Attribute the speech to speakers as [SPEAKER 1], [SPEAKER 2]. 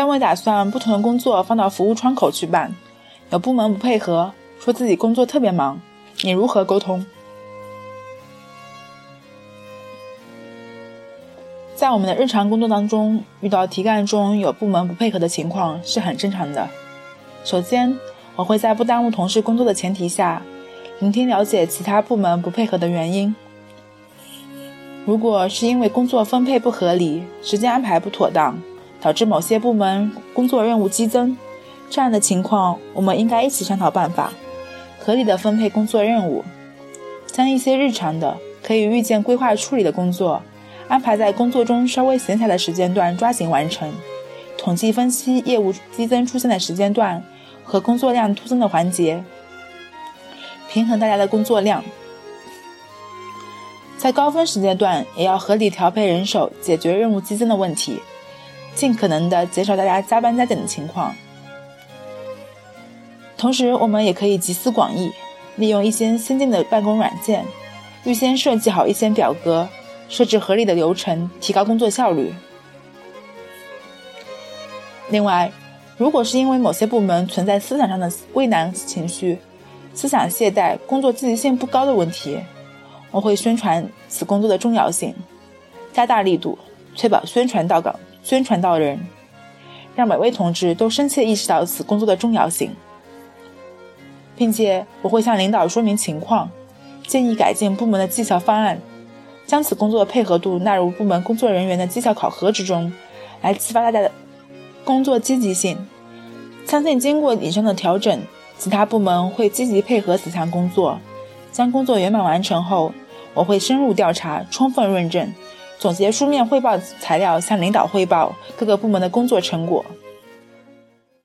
[SPEAKER 1] 单位打算不同的工作放到服务窗口去办，有部门不配合，说自己工作特别忙，你如何沟通？在我们的日常工作当中，遇到题干中有部门不配合的情况是很正常的。首先，我会在不耽误同事工作的前提下，聆听了解其他部门不配合的原因。如果是因为工作分配不合理、时间安排不妥当，导致某些部门工作任务激增，这样的情况，我们应该一起商讨办法，合理的分配工作任务，将一些日常的可以预见规划处理的工作，安排在工作中稍微闲暇的时间段抓紧完成，统计分析业务激增出现的时间段和工作量突增的环节，平衡大家的工作量。在高峰时间段，也要合理调配人手，解决任务激增的问题，尽可能的减少大家加班加点的情况。同时，我们也可以集思广益，利用一些先进的办公软件，预先设计好一些表格，设置合理的流程，提高工作效率。另外，如果是因为某些部门存在思想上的畏难情绪、思想懈怠、工作积极性不高的问题，我会宣传此工作的重要性，加大力度，确保宣传到岗、宣传到人，让每位同志都深切意识到此工作的重要性，并且我会向领导说明情况，建议改进部门的绩效方案，将此工作的配合度纳入部门工作人员的绩效考核之中，来激发大家的工作积极性。相信经过以上的调整，其他部门会积极配合此项工作。将工作圆满完成后，我会深入调查、充分论证，总结书面汇报材料，向领导汇报各个部门的工作成果。